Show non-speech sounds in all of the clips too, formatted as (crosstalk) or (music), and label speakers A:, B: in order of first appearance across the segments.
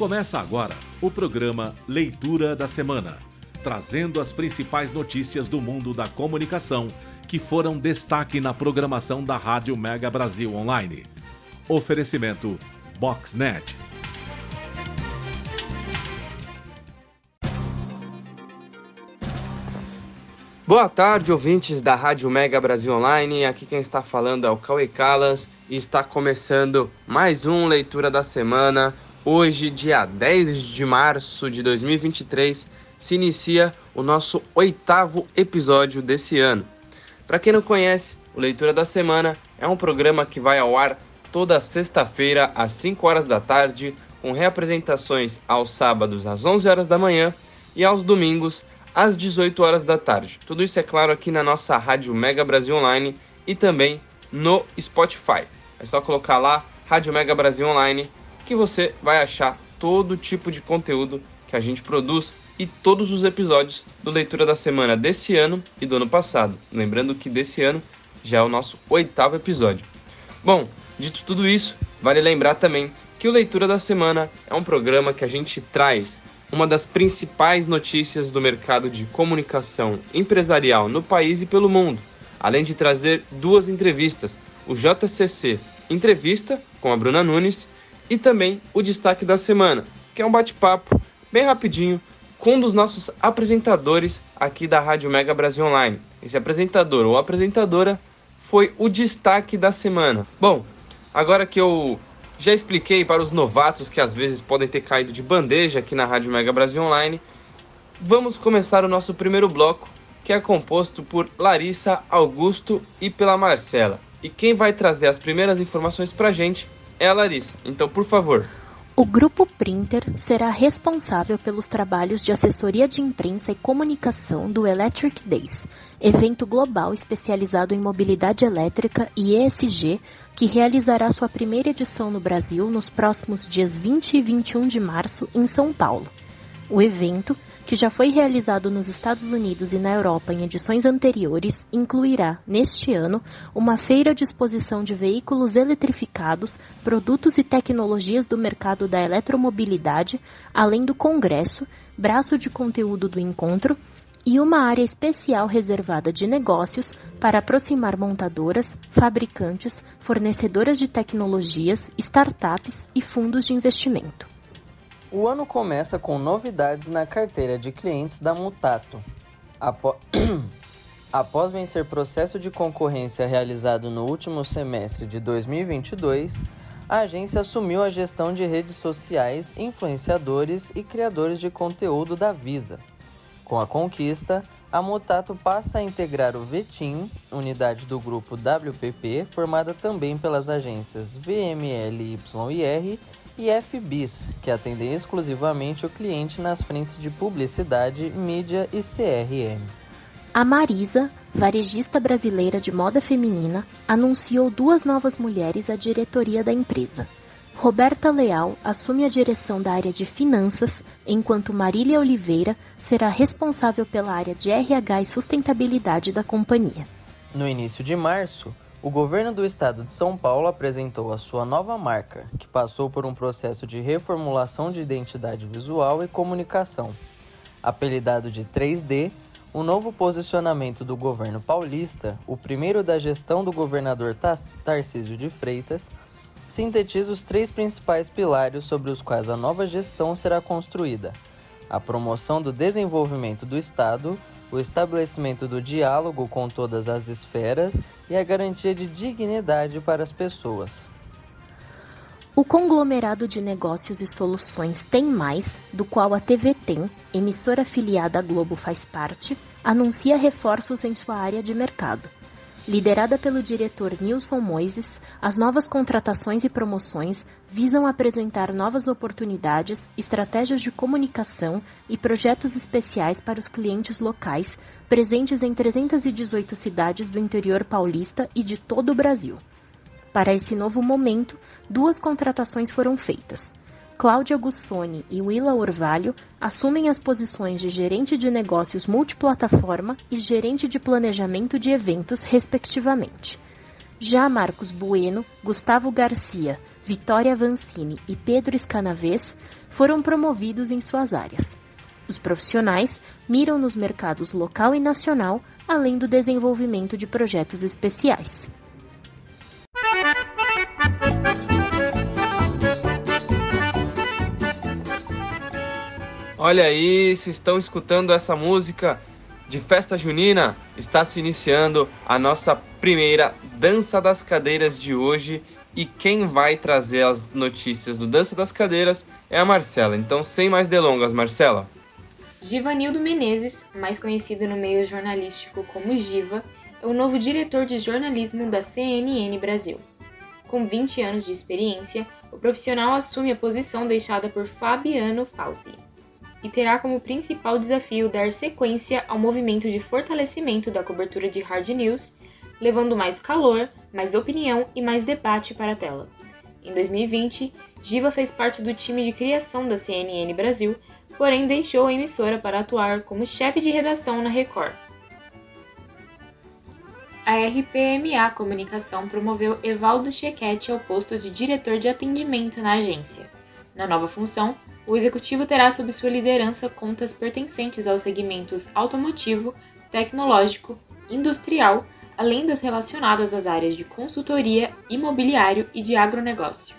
A: Começa agora o programa Leitura da Semana, trazendo as principais notícias do mundo da comunicação que foram destaque na programação da Rádio Mega Brasil Online. Oferecimento Boxnet.
B: Boa tarde, ouvintes da Rádio Mega Brasil Online. Aqui quem está falando é o Cauê Calas e está começando mais um Leitura da Semana. Hoje, dia 10 de março de 2023, se inicia o nosso oitavo episódio desse ano. Para quem não conhece, o Leitura da Semana é um programa que vai ao ar toda sexta-feira às 5 horas da tarde, com reapresentações aos sábados às 11 horas da manhã e aos domingos às 18 horas da tarde. Tudo isso é claro aqui na nossa Rádio Mega Brasil Online e também no Spotify. É só colocar lá Rádio Mega Brasil Online que você vai achar todo tipo de conteúdo que a gente produz e todos os episódios do Leitura da Semana desse ano e do ano passado. Lembrando que desse ano já é o nosso oitavo episódio. Bom, dito tudo isso, vale lembrar também que o Leitura da Semana é um programa que a gente traz uma das principais notícias do mercado de comunicação empresarial no país e pelo mundo, além de trazer duas entrevistas, o JCC Entrevista com a Bruna Nunes e também o destaque da semana, que é um bate-papo bem rapidinho com um dos nossos apresentadores aqui da Rádio Mega Brasil Online. Esse apresentador ou apresentadora foi o destaque da semana. Bom, agora que eu já expliquei para os novatos que às vezes podem ter caído de bandeja aqui na Rádio Mega Brasil Online. Vamos começar o nosso primeiro bloco, que é composto por Larissa, Augusto e pela Marcela. E quem vai trazer as primeiras informações para gente é a Larissa. Então, por favor.
C: O Grupo Printer será responsável pelos trabalhos de assessoria de imprensa e comunicação do Electric Days, evento global especializado em mobilidade elétrica e ESG, que realizará sua primeira edição no Brasil nos próximos dias 20 e 21 de março em São Paulo. O evento, que já foi realizado nos Estados Unidos e na Europa em edições anteriores, incluirá, neste ano, uma feira de exposição de veículos eletrificados, produtos e tecnologias do mercado da eletromobilidade, além do congresso, braço de conteúdo do encontro e uma área especial reservada de negócios para aproximar montadoras, fabricantes, fornecedoras de tecnologias, startups e fundos de investimento.
D: O ano começa com novidades na carteira de clientes da Mutato. Apo... (clears throat) Após vencer processo de concorrência realizado no último semestre de 2022, a agência assumiu a gestão de redes sociais, influenciadores e criadores de conteúdo da Visa. Com a conquista, a Mutato passa a integrar o VETIM, unidade do grupo WPP, formada também pelas agências VMLYR e FBIS, que atendem exclusivamente o cliente nas frentes de publicidade, mídia e CRM.
C: A Marisa, varejista brasileira de moda feminina, anunciou duas novas mulheres à diretoria da empresa. Roberta Leal assume a direção da área de finanças, enquanto Marília Oliveira será responsável pela área de RH e sustentabilidade da companhia.
D: No início de março, o governo do estado de São Paulo apresentou a sua nova marca, que passou por um processo de reformulação de identidade visual e comunicação. Apelidado de 3D, o novo posicionamento do governo paulista, o primeiro da gestão do governador Tarcísio de Freitas, sintetiza os três principais pilares sobre os quais a nova gestão será construída: a promoção do desenvolvimento do Estado, o estabelecimento do diálogo com todas as esferas e a garantia de dignidade para as pessoas.
C: O conglomerado de negócios e soluções Tem Mais, do qual a TV Tem, emissora afiliada à Globo faz parte, anuncia reforços em sua área de mercado. Liderada pelo diretor Nilson Moises, as novas contratações e promoções visam apresentar novas oportunidades, estratégias de comunicação e projetos especiais para os clientes locais presentes em 318 cidades do interior paulista e de todo o Brasil. Para esse novo momento, duas contratações foram feitas. Cláudia Gussoni e Willa Orvalho assumem as posições de gerente de negócios multiplataforma e gerente de planejamento de eventos, respectivamente. Já Marcos Bueno, Gustavo Garcia, Vitória Vancini e Pedro Escanavês foram promovidos em suas áreas. Os profissionais miram nos mercados local e nacional, além do desenvolvimento de projetos especiais.
B: Olha aí, se estão escutando essa música de festa junina, está se iniciando a nossa primeira Dança das Cadeiras de hoje e quem vai trazer as notícias do Dança das Cadeiras é a Marcela. Então, sem mais delongas, Marcela.
E: Givanildo Menezes, mais conhecido no meio jornalístico como Giva, é o novo diretor de jornalismo da CNN Brasil. Com 20 anos de experiência, o profissional assume a posição deixada por Fabiano Fauzi e terá como principal desafio dar sequência ao movimento de fortalecimento da cobertura de hard news, levando mais calor, mais opinião e mais debate para a tela. Em 2020, Giva fez parte do time de criação da CNN Brasil, porém deixou a emissora para atuar como chefe de redação na Record. A RPMA Comunicação promoveu Evaldo Chequete ao posto de diretor de atendimento na agência. Na nova função, o executivo terá sob sua liderança contas pertencentes aos segmentos automotivo, tecnológico, industrial, além das relacionadas às áreas de consultoria, imobiliário e de agronegócio.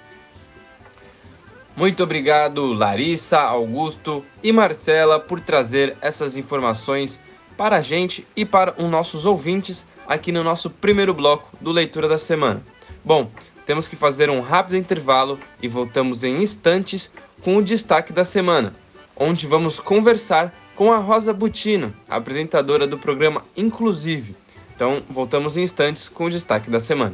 B: Muito obrigado, Larissa, Augusto e Marcela, por trazer essas informações para a gente e para os nossos ouvintes aqui no nosso primeiro bloco do Leitura da Semana. Bom, temos que fazer um rápido intervalo e voltamos em instantes com o destaque da semana, onde vamos conversar com a Rosa Butino, apresentadora do programa Inclusive. Então, voltamos em instantes com o destaque da semana.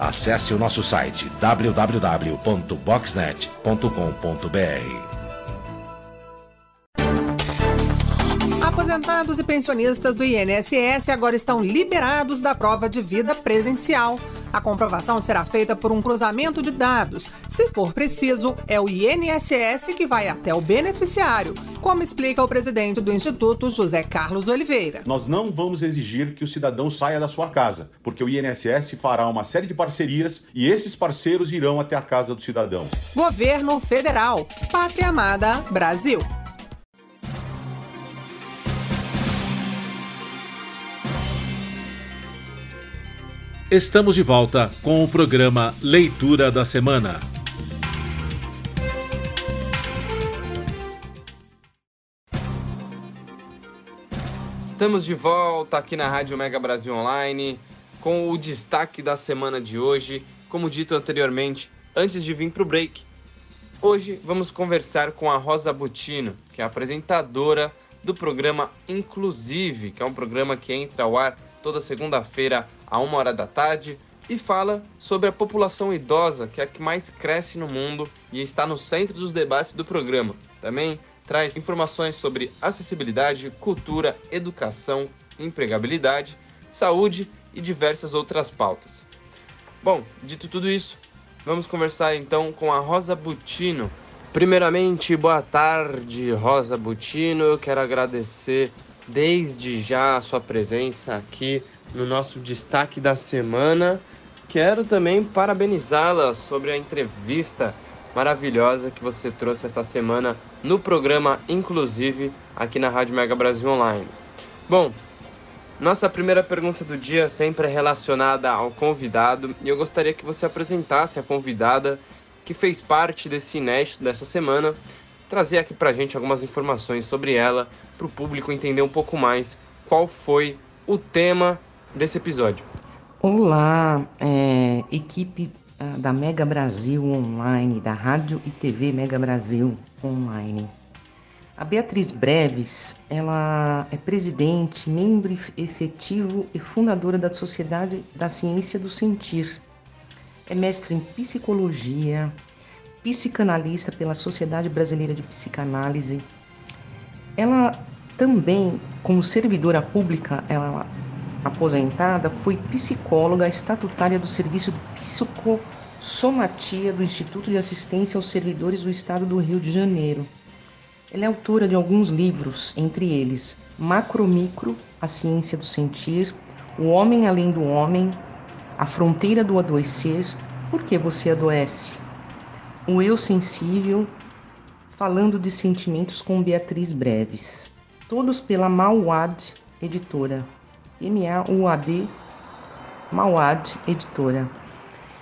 F: Acesse o nosso site www.boxnet.com.br.
G: Aposentados e pensionistas do INSS agora estão liberados da prova de vida presencial. A comprovação será feita por um cruzamento de dados. Se for preciso, é o INSS que vai até o beneficiário, como explica o presidente do Instituto, José Carlos Oliveira.
H: Nós não vamos exigir que o cidadão saia da sua casa, porque o INSS fará uma série de parcerias e esses parceiros irão até a casa do cidadão.
G: Governo Federal. Pátria Amada Brasil.
A: Estamos de volta com o programa Leitura da Semana.
B: Estamos de volta aqui na Rádio Mega Brasil Online com o destaque da semana de hoje. Como dito anteriormente, antes de vir para o break, hoje vamos conversar com a Rosa Butino, que é apresentadora do programa Inclusive, que é um programa que entra ao ar toda segunda-feira a uma hora da tarde e fala sobre a população idosa, que é a que mais cresce no mundo e está no centro dos debates do programa. Também traz informações sobre acessibilidade, cultura, educação, empregabilidade, saúde e diversas outras pautas. Bom, dito tudo isso, vamos conversar então com a Rosa Butino. Primeiramente, boa tarde, Rosa Butino. Eu quero agradecer desde já a sua presença aqui no nosso destaque da semana. Quero também parabenizá-la sobre a entrevista maravilhosa que você trouxe essa semana no programa Inclusive aqui na Rádio Mega Brasil Online. Bom, nossa primeira pergunta do dia sempre é relacionada ao convidado e eu gostaria que você apresentasse a convidada que fez parte desse inédito dessa semana, trazer aqui pra gente algumas informações sobre ela, para o público entender um pouco mais qual foi o tema desse episódio.
I: Olá, é, equipe uh, da Mega Brasil Online, da Rádio e TV Mega Brasil Online. A Beatriz Breves, ela é presidente, membro efetivo e fundadora da Sociedade da Ciência do Sentir. É mestre em psicologia, psicanalista pela Sociedade Brasileira de Psicanálise. Ela também, como servidora pública, ela aposentada, foi psicóloga estatutária do Serviço de do Instituto de Assistência aos Servidores do Estado do Rio de Janeiro. Ela é autora de alguns livros, entre eles Macro-Micro, A Ciência do Sentir, O Homem Além do Homem, A Fronteira do Adoecer, Por que Você Adoece? O Eu Sensível, falando de sentimentos com Beatriz Breves. Todos pela Mauad Editora. M-A-U-A-D, Mauad Editora.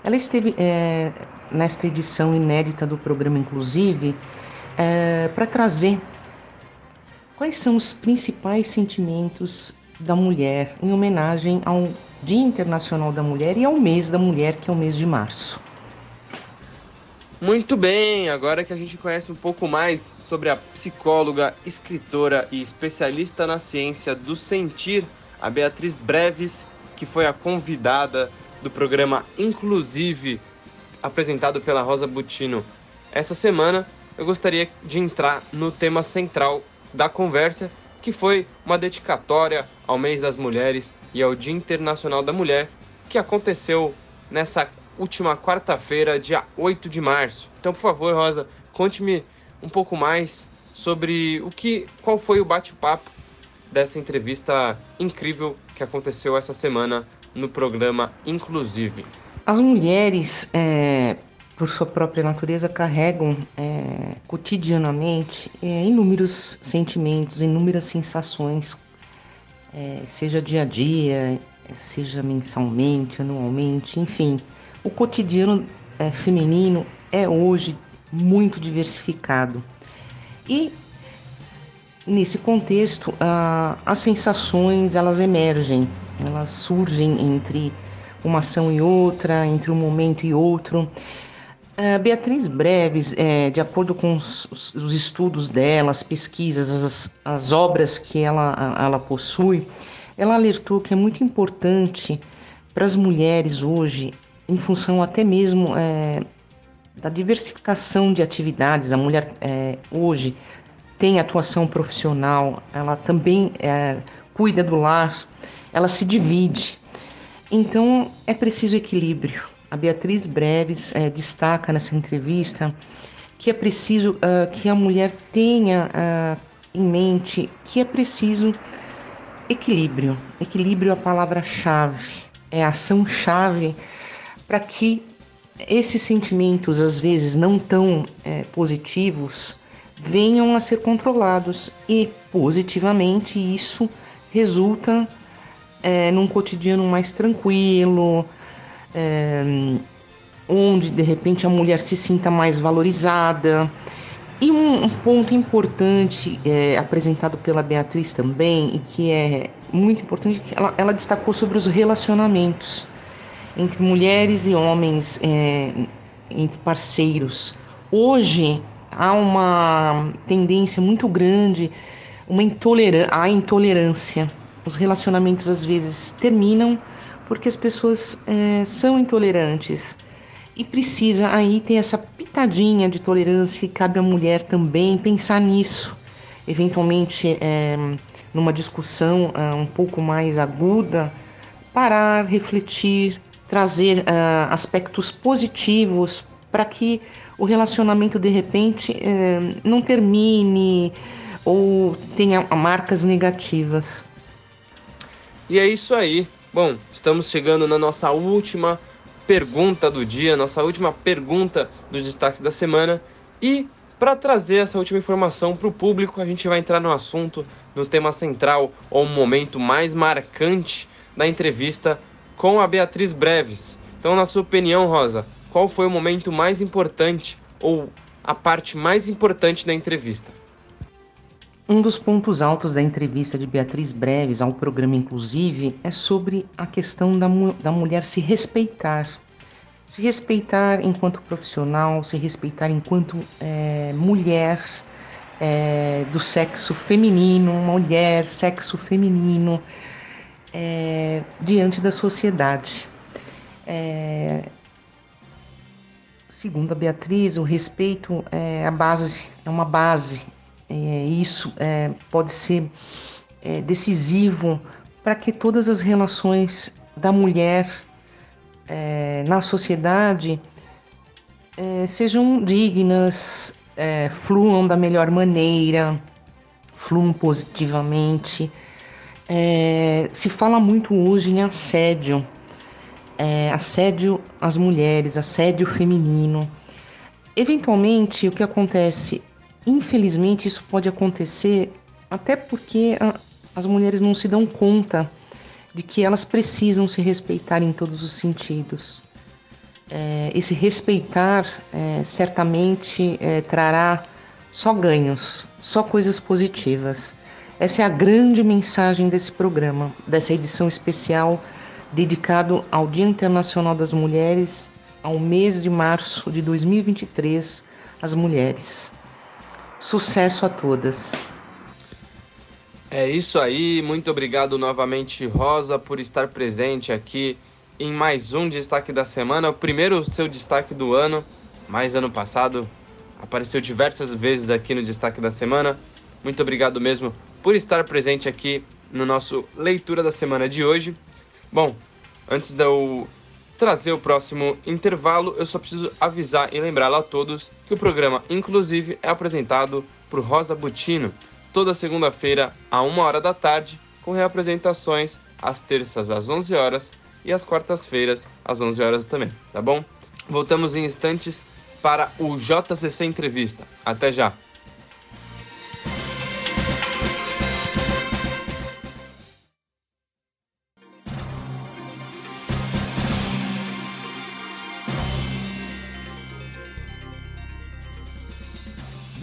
I: Ela esteve é, nesta edição inédita do programa, inclusive, é, para trazer quais são os principais sentimentos da mulher em homenagem ao Dia Internacional da Mulher e ao mês da mulher, que é o mês de março.
B: Muito bem, agora que a gente conhece um pouco mais sobre a psicóloga, escritora e especialista na ciência do sentir, a Beatriz Breves, que foi a convidada do programa Inclusive, apresentado pela Rosa Butino essa semana, eu gostaria de entrar no tema central da conversa, que foi uma dedicatória ao mês das mulheres e ao Dia Internacional da Mulher, que aconteceu nessa última quarta-feira, dia 8 de março. Então, por favor, Rosa, conte-me um pouco mais sobre o que, qual foi o bate-papo dessa entrevista incrível que aconteceu essa semana no programa Inclusive.
I: As mulheres é, por sua própria natureza, carregam é, cotidianamente é, inúmeros sentimentos, inúmeras sensações, é, seja dia a dia, seja mensalmente, anualmente, enfim. O cotidiano é, feminino é hoje muito diversificado. E nesse contexto, as sensações elas emergem, elas surgem entre uma ação e outra, entre um momento e outro. Beatriz Breves, é, de acordo com os, os, estudos dela, as pesquisas, as, as obras que ela, ela possui, ela alertou que é muito importante para as mulheres hoje, em função até mesmo é, da diversificação de atividades. A mulher é, hoje tem atuação profissional, ela também é, cuida do lar, ela se divide. Então é preciso equilíbrio a Beatriz Breves é, destaca nessa entrevista que é preciso uh, que a mulher tenha uh, em mente que é preciso equilíbrio. Equilíbrio é a palavra-chave, é a ação-chave para que esses sentimentos, às vezes não tão é, positivos, venham a ser controlados e positivamente isso resulta é, num cotidiano mais tranquilo, é, onde de repente a mulher se sinta mais valorizada. E um, um ponto importante é, apresentado pela Beatriz também, e que é muito importante, que ela, ela destacou sobre os relacionamentos entre mulheres e homens, é, entre parceiros. Hoje há uma tendência muito grande, uma intolerância, a intolerância. Os relacionamentos às vezes terminam porque as pessoas é, são intolerantes e precisa aí ter essa pitadinha de tolerância e cabe à mulher também pensar nisso, eventualmente é, numa discussão é, um pouco mais aguda, parar, refletir, trazer uh, aspectos positivos para que o relacionamento de repente é, não termine ou tenha marcas negativas.
B: E é isso aí. Bom, estamos chegando na nossa última pergunta do dia, nossa última pergunta dos destaques da semana. E para trazer essa última informação para o público, a gente vai entrar no assunto, no tema central, ou momento mais marcante da entrevista com a Beatriz Breves. Então, na sua opinião, Rosa, qual foi o momento mais importante ou a parte mais importante da entrevista?
I: Um dos pontos altos da entrevista de Beatriz Breves ao programa Inclusive é sobre a questão da, mu da mulher se respeitar. se respeitar enquanto profissional, se respeitar enquanto é, mulher é, do sexo feminino, mulher, sexo feminino, é, diante da sociedade. É, segundo a Beatriz, o respeito é a base, é uma base. É, isso é, pode ser é, decisivo para que todas as relações da mulher é, na sociedade é, sejam dignas, fluam da melhor maneira, fluam positivamente. É, se fala muito hoje em assédio, é, assédio às mulheres, assédio feminino. Eventualmente, o que acontece, infelizmente, isso pode acontecer até porque a, as mulheres não se dão conta de que elas precisam se respeitar em todos os sentidos. É, esse respeitar é, certamente é, trará só ganhos, só coisas positivas. Essa é a grande mensagem desse programa, dessa edição especial dedicado ao Dia Internacional das Mulheres, ao mês de março de 2023, as mulheres. Sucesso a todas!
B: É isso aí, muito obrigado novamente, Rosa, por estar presente aqui em mais um destaque da semana, o primeiro seu destaque do ano, mais ano passado apareceu diversas vezes aqui no destaque da semana. Muito obrigado mesmo por estar presente aqui no nosso leitura da semana de hoje. Bom, antes de eu trazer o próximo intervalo, eu só preciso avisar e lembrá-lo a todos que o programa, inclusive, é apresentado por Rosa Butino toda segunda-feira, a 1 hora da tarde, com reapresentações às terças às 11 horas e às quartas-feiras às 11 horas também, tá bom? Voltamos em instantes para o JCC Entrevista. Até já!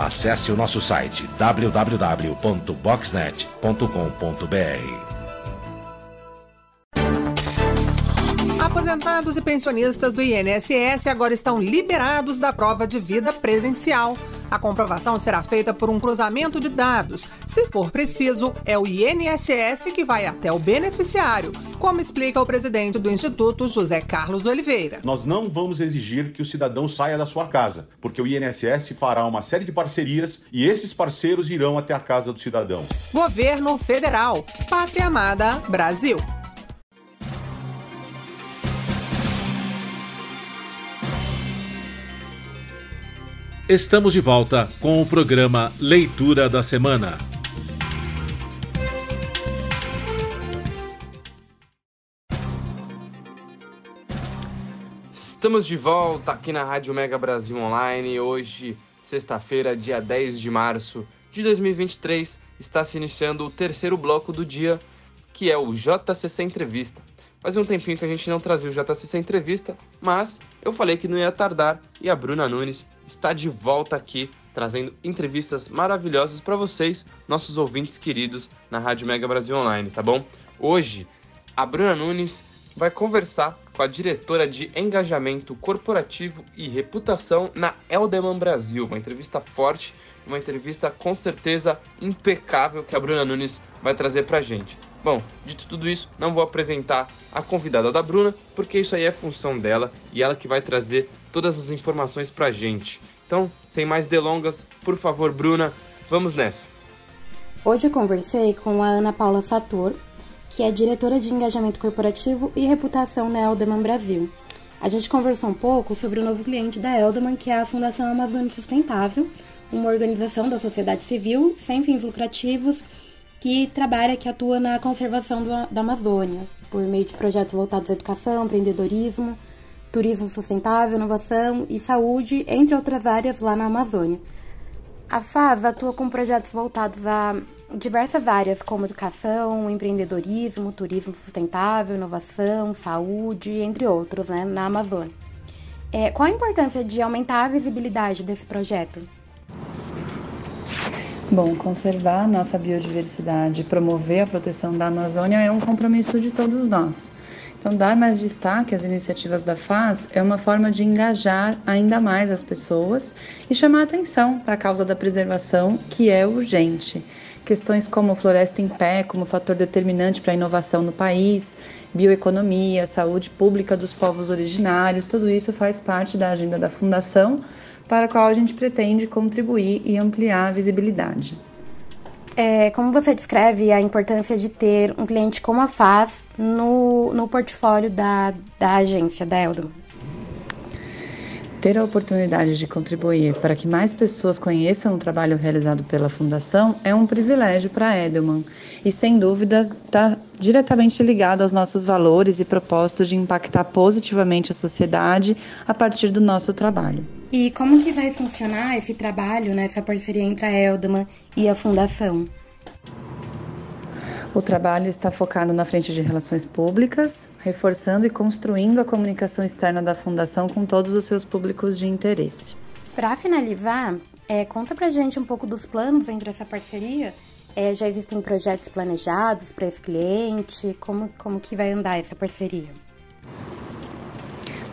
F: Acesse o nosso site www.boxnet.com.br.
G: Aposentados e pensionistas do INSS agora estão liberados da prova de vida presencial. A comprovação será feita por um cruzamento de dados. Se for preciso, é o INSS que vai até o beneficiário, como explica o presidente do Instituto, José Carlos Oliveira.
H: Nós não vamos exigir que o cidadão saia da sua casa, porque o INSS fará uma série de parcerias e esses parceiros irão até a casa do cidadão.
G: Governo Federal. Pátria Amada Brasil.
A: Estamos de volta com o programa Leitura da Semana.
B: Estamos de volta aqui na Rádio Mega Brasil Online. Hoje, sexta-feira, dia 10 de março de 2023, está se iniciando o terceiro bloco do dia, que é o JCC Entrevista. Faz um tempinho que a gente não trazia o JCC Entrevista, mas eu falei que não ia tardar e a Bruna Nunes está de volta aqui trazendo entrevistas maravilhosas para vocês, nossos ouvintes queridos na Rádio Mega Brasil Online, tá bom? Hoje, a Bruna Nunes vai conversar com a diretora de Engajamento Corporativo e Reputação na Eldeman Brasil. Uma entrevista forte, uma entrevista com certeza impecável que a Bruna Nunes vai trazer para gente. Bom, dito tudo isso, não vou apresentar a convidada da Bruna, porque isso aí é função dela e ela que vai trazer todas as informações pra gente. Então, sem mais delongas, por favor, Bruna, vamos nessa.
J: Hoje eu conversei com a Ana Paula Sator, que é diretora de engajamento corporativo e reputação na Elderman Brasil. A gente conversou um pouco sobre o novo cliente da Elderman, que é a Fundação Amazônia Sustentável, uma organização da sociedade civil sem fins lucrativos que trabalha, que atua na conservação do, da Amazônia, por meio de projetos voltados à educação, empreendedorismo, turismo sustentável, inovação e saúde, entre outras áreas lá na Amazônia. A FAS atua com projetos voltados a diversas áreas, como educação, empreendedorismo, turismo sustentável, inovação, saúde, entre outros, né, na Amazônia. É, qual a importância de aumentar a visibilidade desse projeto?
K: Bom, conservar nossa biodiversidade e promover a proteção da Amazônia é um compromisso de todos nós. Então, dar mais destaque às iniciativas da FAS é uma forma de engajar ainda mais as pessoas e chamar atenção para a causa da preservação, que é urgente. Questões como floresta em pé, como fator determinante para a inovação no país, bioeconomia, saúde pública dos povos originários, tudo isso faz parte da agenda da Fundação para a qual a gente pretende contribuir e ampliar a visibilidade.
J: É, como você descreve a importância de ter um cliente como a FAS no, no portfólio da, da agência, da Eldon?
K: Ter a oportunidade de contribuir para que mais pessoas conheçam o trabalho realizado pela Fundação é um privilégio para a Edelman e, sem dúvida, está diretamente ligado aos nossos valores e propósitos de impactar positivamente a sociedade a partir do nosso trabalho.
J: E como que vai funcionar esse trabalho, né, essa parceria entre a Eldman e a Fundação?
K: O trabalho está focado na frente de relações públicas, reforçando e construindo a comunicação externa da Fundação com todos os seus públicos de interesse.
J: Para finalizar, é, conta pra gente um pouco dos planos entre essa parceria. É, já existem projetos planejados para esse cliente? Como, como que vai andar essa parceria?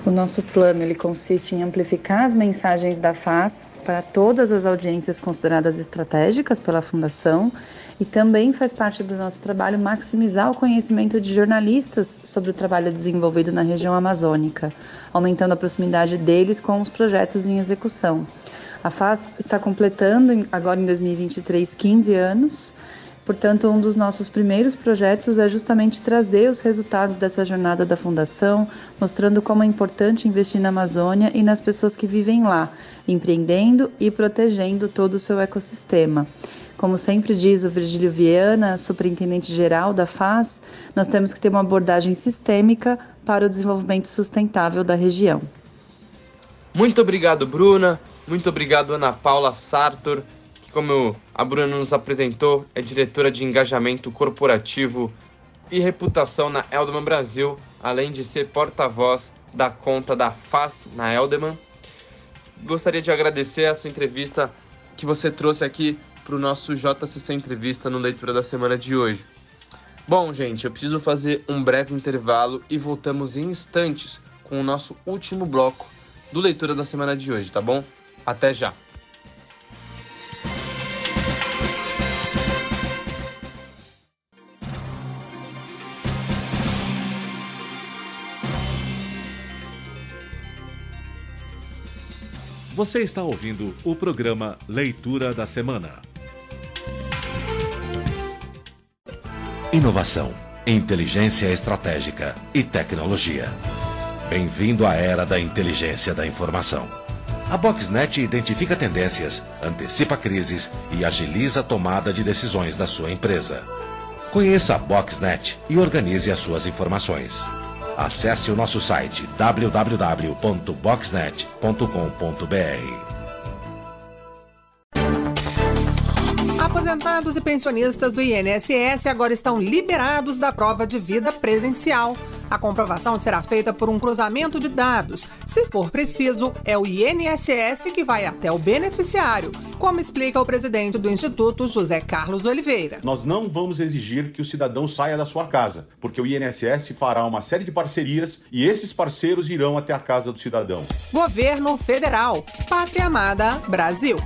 K: O nosso plano ele consiste em amplificar as mensagens da FAS para todas as audiências consideradas estratégicas pela Fundação e também faz parte do nosso trabalho maximizar o conhecimento de jornalistas sobre o trabalho desenvolvido na região amazônica, aumentando a proximidade deles com os projetos em execução. A FAS está completando agora em 2023 15 anos Portanto, um dos nossos primeiros projetos é justamente trazer os resultados dessa jornada da Fundação, mostrando como é importante investir na Amazônia e nas pessoas que vivem lá, empreendendo e protegendo todo o seu ecossistema. Como sempre diz o Virgílio Viana, superintendente-geral da FAS, nós temos que ter uma abordagem sistêmica para o desenvolvimento sustentável da região.
B: Muito obrigado, Bruna. Muito obrigado, Ana Paula Sartor como a Bruna nos apresentou, é diretora de engajamento corporativo e reputação na Elderman Brasil, além de ser porta-voz da conta da FAS na Elderman. Gostaria de agradecer a sua entrevista que você trouxe aqui para o nosso JCC Entrevista no Leitura da Semana de hoje. Bom, gente, eu preciso fazer um breve intervalo e voltamos em instantes com o nosso último bloco do Leitura da Semana de hoje, tá bom? Até já!
A: Você está ouvindo o programa Leitura da Semana.
F: Inovação, inteligência estratégica e tecnologia. Bem-vindo à era da inteligência da informação. A Boxnet identifica tendências, antecipa crises e agiliza a tomada de decisões da sua empresa. Conheça a Boxnet e organize as suas informações. Acesse o nosso site www.boxnet.com.br.
G: Aposentados e pensionistas do INSS agora estão liberados da prova de vida presencial. A comprovação será feita por um cruzamento de dados. Se for preciso, é o INSS que vai até o beneficiário, como explica o presidente do Instituto, José Carlos Oliveira.
H: Nós não vamos exigir que o cidadão saia da sua casa, porque o INSS fará uma série de parcerias e esses parceiros irão até a casa do cidadão.
G: Governo Federal. Pátria Amada Brasil.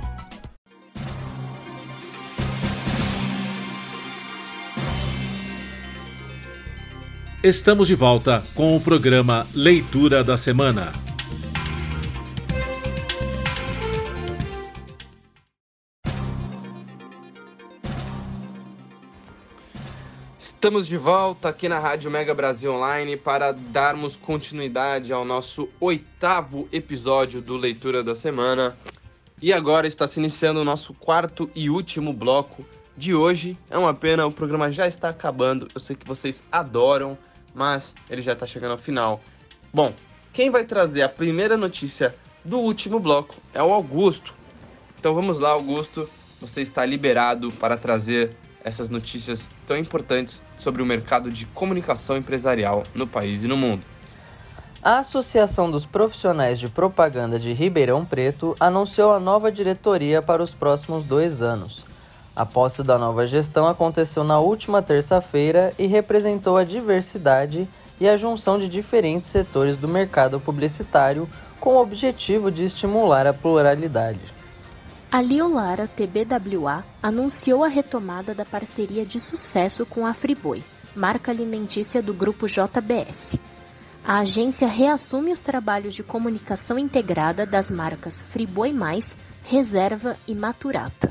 A: Estamos de volta com o programa Leitura da Semana.
B: Estamos de volta aqui na Rádio Mega Brasil Online para darmos continuidade ao nosso oitavo episódio do Leitura da Semana. E agora está se iniciando o nosso quarto e último bloco de hoje. É uma pena, o programa já está acabando. Eu sei que vocês adoram mas ele já está chegando ao final. Bom, quem vai trazer a primeira notícia do último bloco é o Augusto. Então vamos lá, Augusto. Você está liberado para trazer essas notícias tão importantes sobre o mercado de comunicação empresarial no país e no mundo.
D: A Associação dos Profissionais de Propaganda de Ribeirão Preto anunciou a nova diretoria para os próximos dois anos. A posse da nova gestão aconteceu na última terça-feira e representou a diversidade e a junção de diferentes setores do mercado publicitário com o objetivo de estimular a pluralidade.
C: A Liolara TBWA anunciou a retomada da parceria de sucesso com a Friboi, marca alimentícia do grupo JBS. A agência reassume os trabalhos de comunicação integrada das marcas Friboi Mais, Reserva e Maturata.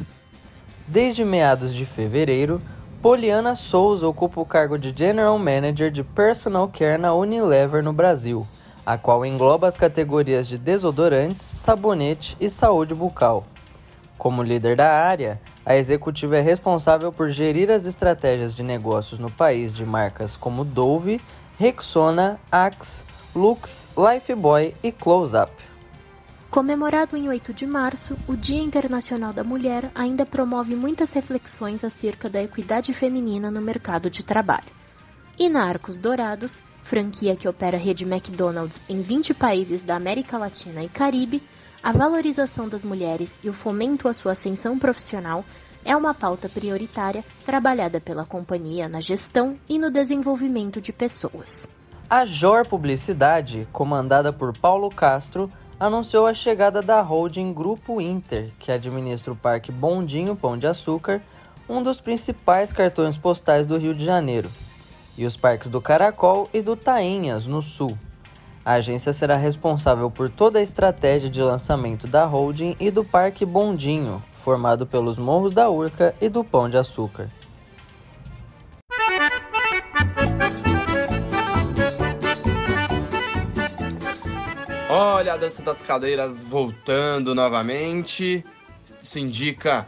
D: Desde meados de fevereiro, Poliana Souza ocupa o cargo de General Manager de Personal Care na Unilever no Brasil, a qual engloba as categorias de desodorantes, sabonete e saúde bucal. Como líder da área, a executiva é responsável por gerir as estratégias de negócios no país de marcas como Dove, Rexona, Axe, Lux, Lifebuoy e Close Up.
C: Comemorado em 8 de março, o Dia Internacional da Mulher ainda promove muitas reflexões acerca da equidade feminina no mercado de trabalho. E na Arcos Dourados, franquia que opera a rede McDonald's em 20 países da América Latina e Caribe, a valorização das mulheres e o fomento à sua ascensão profissional é uma pauta prioritária trabalhada pela companhia na gestão e no desenvolvimento de pessoas.
D: A Jor Publicidade, comandada por Paulo Castro, anunciou a chegada da holding Grupo Inter, que administra o Parque Bondinho Pão de Açúcar, um dos principais cartões postais do Rio de Janeiro, e os parques do Caracol e do Tainhas, no sul. A agência será responsável por toda a estratégia de lançamento da holding e do Parque Bondinho, formado pelos Morros da Urca e do Pão de Açúcar.
B: Olha a dança das cadeiras voltando novamente. Isso indica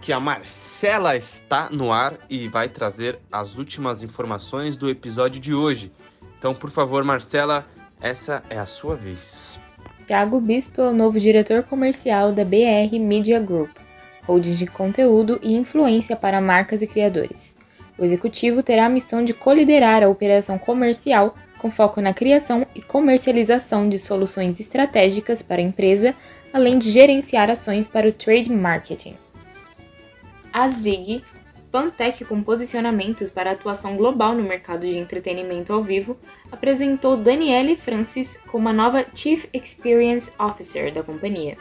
B: que a Marcela está no ar e vai trazer as últimas informações do episódio de hoje. Então, por favor, Marcela, essa é a sua vez.
E: Thiago Bispo é o novo diretor comercial da BR Media Group, holding de conteúdo e influência para marcas e criadores. O executivo terá a missão de coliderar a operação comercial com foco na criação e comercialização de soluções estratégicas para a empresa, além de gerenciar ações para o trade marketing. A Zig, fintech com posicionamentos para atuação global no mercado de entretenimento ao vivo, apresentou Danielle Francis como a nova Chief Experience Officer da companhia.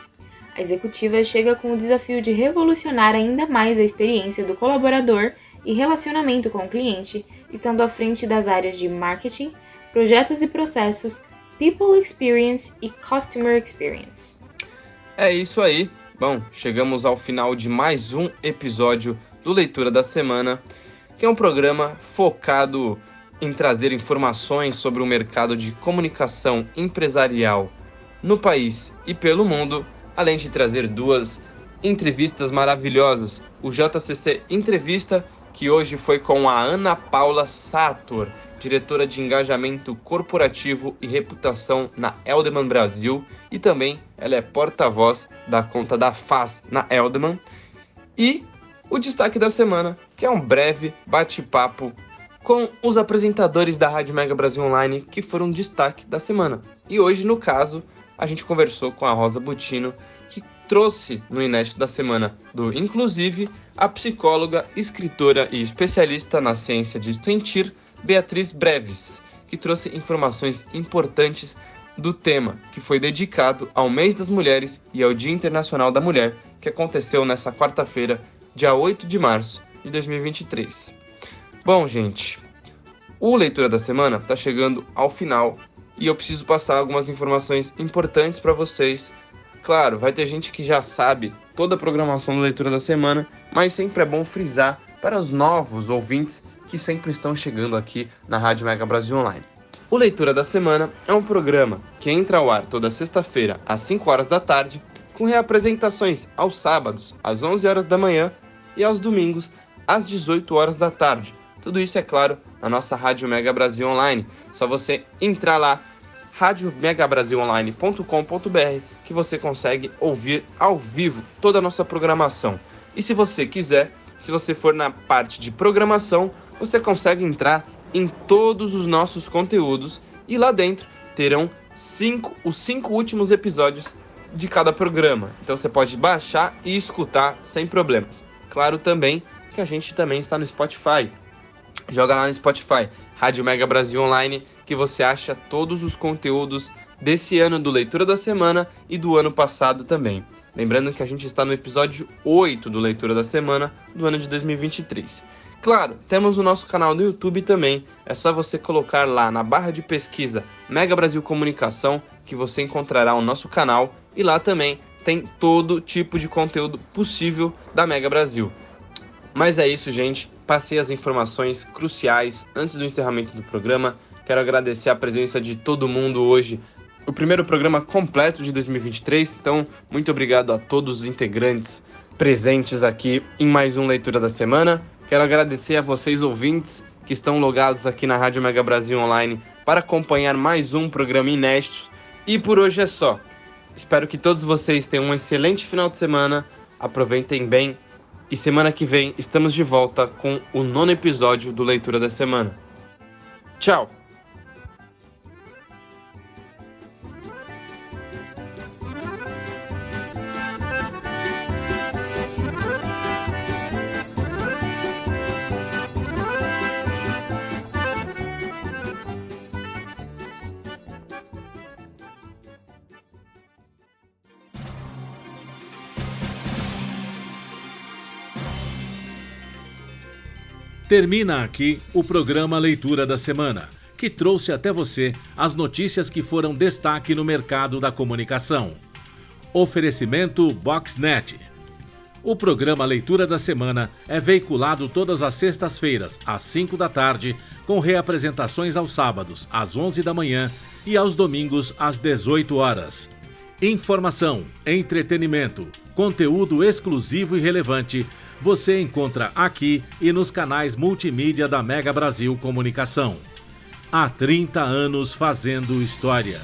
E: A executiva chega com o desafio de revolucionar ainda mais a experiência do colaborador e relacionamento com o cliente, estando à frente das áreas de marketing, projetos e processos, people experience e customer experience.
B: É isso aí. Bom, chegamos ao final de mais um episódio do Leitura da Semana, que é um programa focado em trazer informações sobre o mercado de comunicação empresarial no país e pelo mundo, além de trazer duas entrevistas maravilhosas. O JCC Entrevista, que hoje foi com a Ana Paula Sator, diretora de engajamento corporativo e reputação na Eldeman Brasil, e também ela é porta-voz da conta da FAS na Eldeman. E o destaque da semana, que é um breve bate-papo com os apresentadores da Rádio Mega Brasil Online que foram destaque da semana. E hoje, no caso, a gente conversou com a Rosa Butino, que trouxe no inédito da semana do Inclusive a psicóloga, escritora e especialista na ciência de sentir, Beatriz Breves, que trouxe informações importantes do tema, que foi dedicado ao Mês das Mulheres e ao Dia Internacional da Mulher, que aconteceu nessa quarta-feira, dia 8 de março de 2023. Bom, gente, o Leitura da Semana está chegando ao final e eu preciso passar algumas informações importantes para vocês. Claro, vai ter gente que já sabe toda a programação do Leitura da Semana, mas sempre é bom frisar para os novos ouvintes que sempre estão chegando aqui na Rádio Mega Brasil Online. O Leitura da Semana é um programa que entra ao ar toda sexta-feira às 5 horas da tarde, com reapresentações aos sábados às 11 horas da manhã e aos domingos às 18 horas da tarde. Tudo isso é claro na nossa Rádio Mega Brasil Online. Só você entrar lá radiomegabrasilonline.com.br que você consegue ouvir ao vivo toda a nossa programação. E se você quiser, se você for na parte de programação, você consegue entrar em todos os nossos conteúdos e lá dentro terão cinco, os cinco últimos episódios de cada programa. Então você pode baixar e escutar sem problemas. Claro também que a gente também está no Spotify. Joga lá no Spotify, Rádio Mega Brasil Online, que você acha todos os conteúdos desse ano do Leitura da Semana e do ano passado também. Lembrando que a gente está no episódio 8 do Leitura da Semana do ano de 2023. Claro, temos o nosso canal no YouTube também. É só você colocar lá na barra de pesquisa Mega Brasil Comunicação que você encontrará o nosso canal e lá também tem todo tipo de conteúdo possível da Mega Brasil. Mas é isso, gente. Passei as informações cruciais antes do encerramento do programa. Quero agradecer a presença de todo mundo hoje. O primeiro programa completo de 2023, então muito obrigado a todos os integrantes presentes aqui em mais um Leitura da Semana. Quero agradecer a vocês ouvintes que estão logados aqui na Rádio Mega Brasil Online para acompanhar mais um programa inédito. E por hoje é só. Espero que todos vocês tenham um excelente final de semana, aproveitem bem e semana que vem estamos de volta com o nono episódio do Leitura da Semana. Tchau!
A: Termina aqui o programa Leitura da Semana, que trouxe até você as notícias que foram destaque no mercado da comunicação. Oferecimento Boxnet. O programa Leitura da Semana é veiculado todas as sextas-feiras, às 5 da tarde, com reapresentações aos sábados, às 11 da manhã e aos domingos, às 18 horas. Informação, entretenimento, conteúdo exclusivo e relevante você encontra aqui e nos canais multimídia da Mega Brasil Comunicação. Há 30 anos fazendo história.